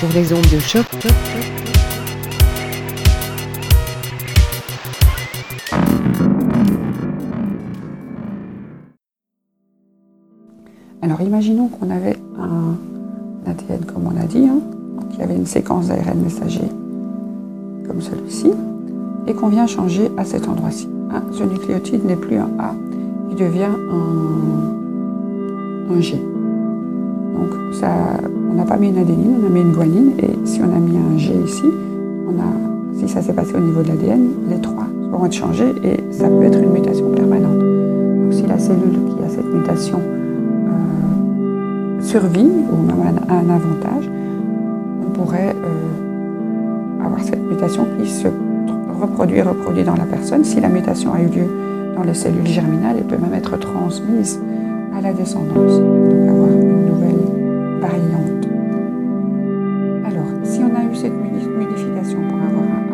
sur les ondes de choc. Alors imaginons qu'on avait un ADN comme on a dit, hein, donc il y avait une séquence d'ARN messager comme celui-ci, et qu'on vient changer à cet endroit-ci. Hein. Ce nucléotide n'est plus un A, il devient un, un G. Donc ça, on n'a pas mis une adénine, on a mis une guanine, et si on a mis un G ici, si ça s'est passé au niveau de l'ADN, les trois vont être changés et ça peut être une mutation permanente. Donc si la cellule qui a cette mutation euh, survit ou a un avantage, on pourrait euh, avoir cette mutation qui se reproduit, reproduit dans la personne. Si la mutation a eu lieu dans les cellules germinales, elle peut même être transmise à la descendance, avoir une nouvelle variante. Cette modification pour avoir un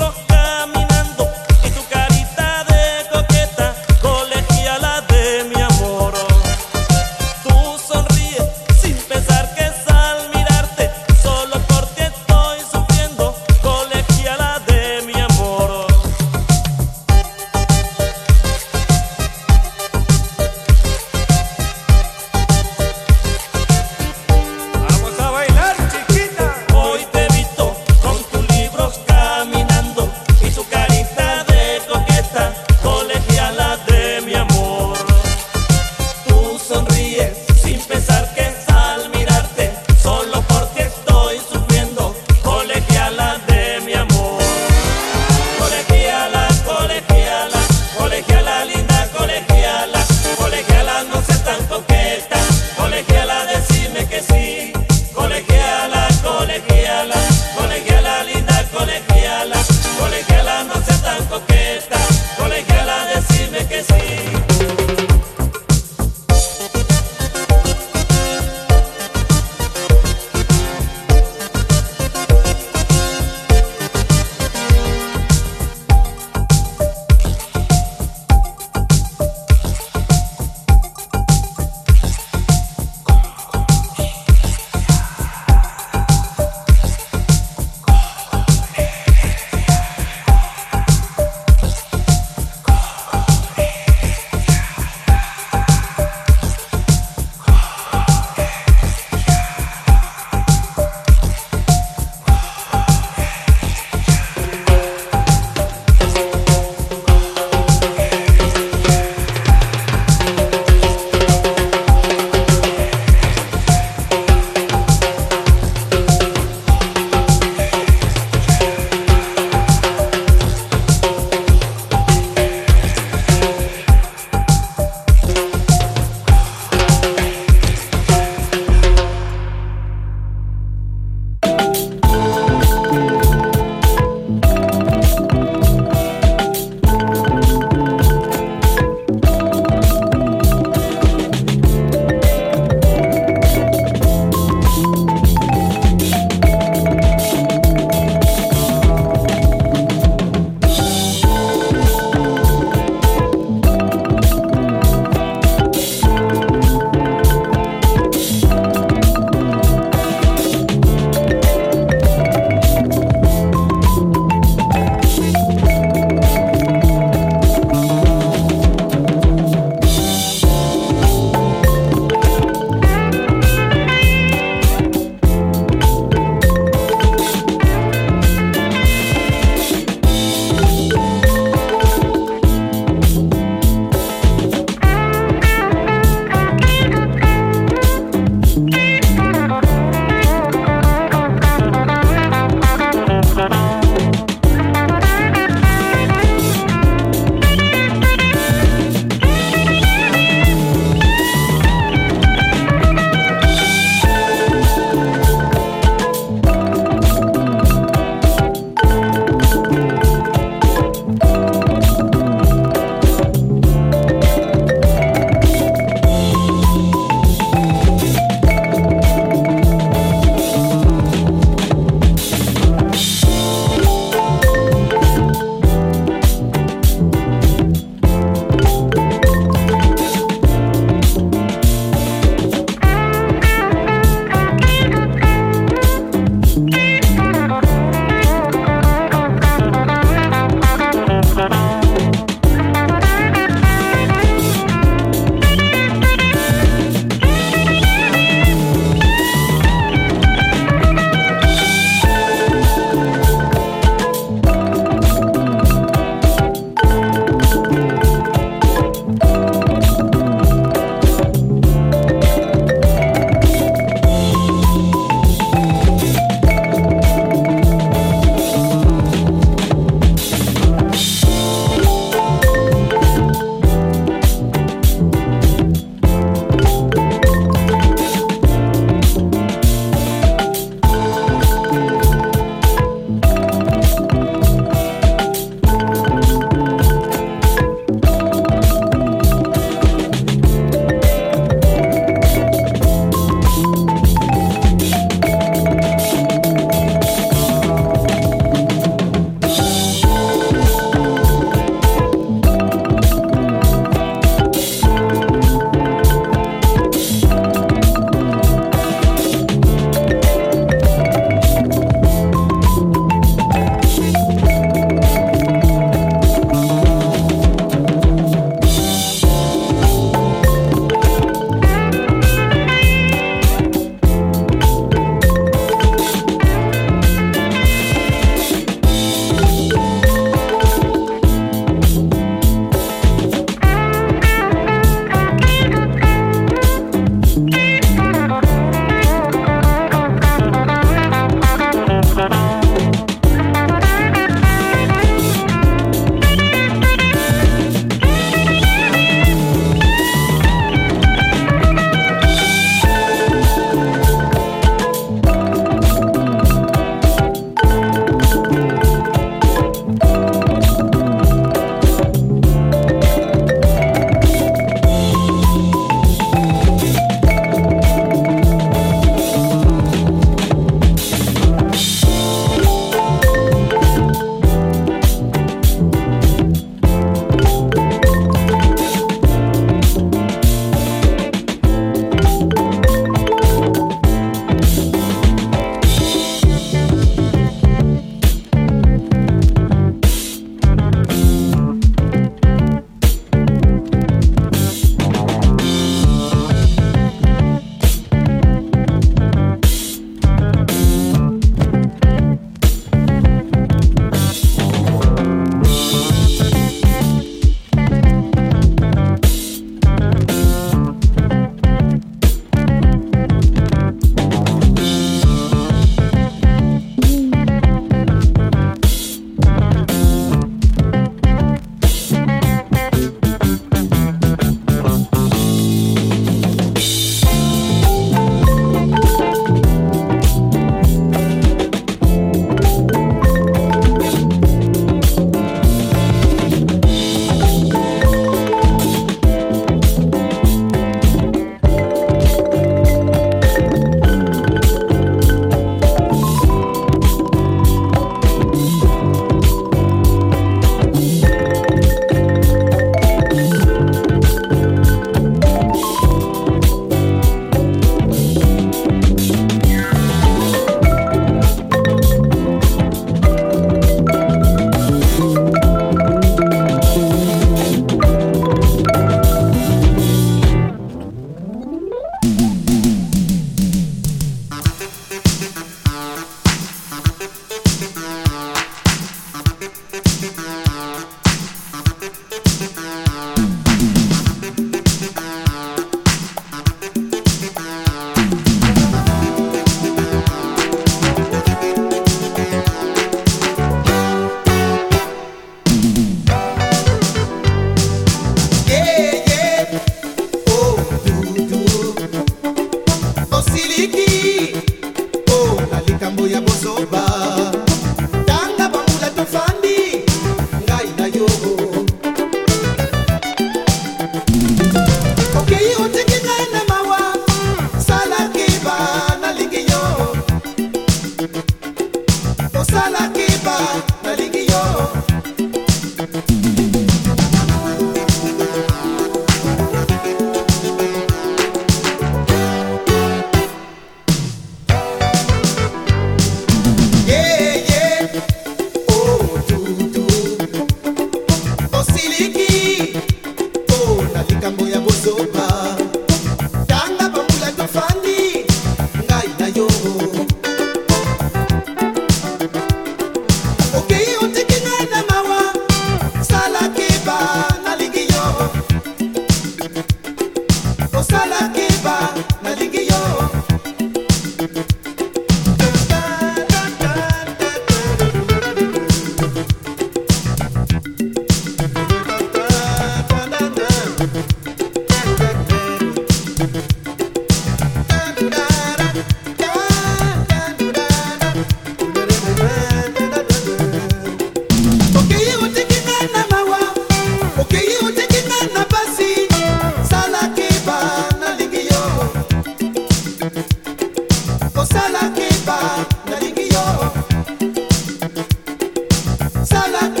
la